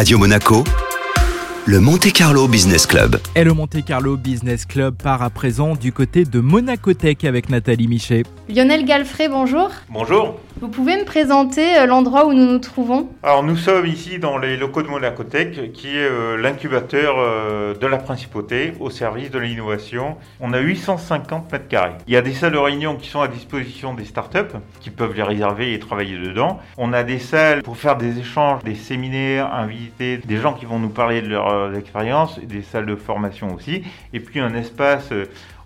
Radio Monaco, le Monte Carlo Business Club. Et le Monte Carlo Business Club part à présent du côté de Monacotech avec Nathalie Michet. Lionel Galfrey, bonjour. Bonjour. Vous pouvez me présenter euh, l'endroit où nous nous trouvons? Alors nous sommes ici dans les locaux de Monacotech, qui est euh, l'incubateur euh, de la principauté au service de l'innovation. On a 850 mètres carrés. Il y a des salles de réunion qui sont à disposition des startups, qui peuvent les réserver et travailler dedans. On a des salles pour faire des échanges, des séminaires, inviter des gens qui vont nous parler de leur expérience, des salles de formation aussi, et puis un espace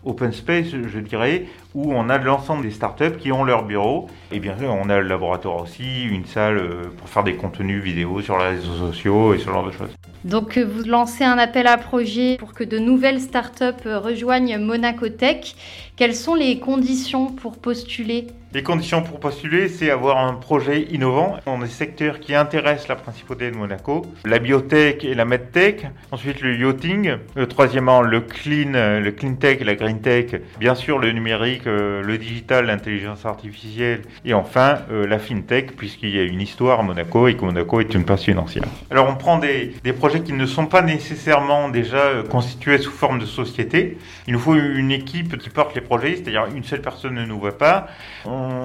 open space, je dirais, où on a l'ensemble des startups qui ont leur bureau. Et bien sûr, on a le laboratoire aussi, une salle euh, pour faire des contenus vidéo sur les réseaux sociaux et ce genre de choses. Donc euh, vous lancez un appel à projet pour que de nouvelles startups euh, rejoignent Monaco Tech. Quelles sont les conditions pour postuler? Les conditions pour postuler, c'est avoir un projet innovant dans des secteurs qui intéressent la principauté de Monaco, la biotech et la medtech, ensuite le yachting, troisièmement le clean, le clean tech la green tech, bien sûr le numérique euh, le digital, l'intelligence artificielle et enfin euh, la fintech, puisqu'il y a une histoire à Monaco et que Monaco est une place financière. Alors on prend des, projets qui ne sont pas nécessairement déjà euh, constitués sous forme de société. Il nous faut une équipe qui porte les projets, c'est-à-dire une seule personne ne nous voit pas.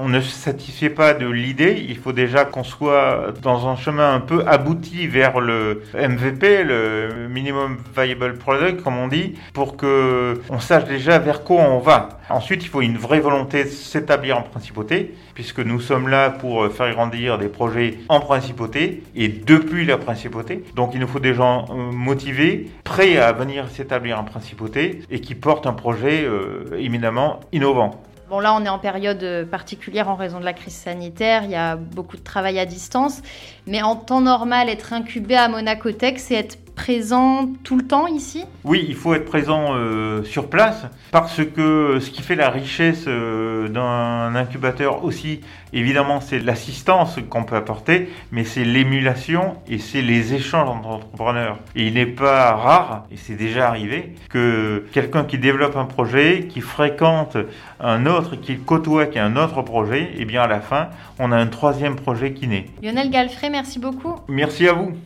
Ne se satisfait pas de l'idée, il faut déjà qu'on soit dans un chemin un peu abouti vers le MVP, le Minimum Viable Product, comme on dit, pour que on sache déjà vers quoi on va. Ensuite, il faut une vraie volonté de s'établir en principauté, puisque nous sommes là pour faire grandir des projets en principauté et depuis la principauté. Donc il nous faut des gens euh, motivés, prêts à venir s'établir en principauté et qui portent un projet euh, éminemment innovant. Bon, là, on est en période particulière en raison de la crise sanitaire. Il y a beaucoup de travail à distance. Mais en temps normal, être incubé à Monaco Tech, c'est être présent tout le temps ici? Oui, il faut être présent euh, sur place parce que ce qui fait la richesse euh, d'un incubateur aussi, évidemment, c'est l'assistance qu'on peut apporter, mais c'est l'émulation et c'est les échanges entre entrepreneurs. Et il n'est pas rare, et c'est déjà arrivé, que quelqu'un qui développe un projet, qui fréquente un autre, qui côtoie qui a un autre projet, et eh bien à la fin, on a un troisième projet qui naît. Lionel Galfrey, merci beaucoup. Merci à vous.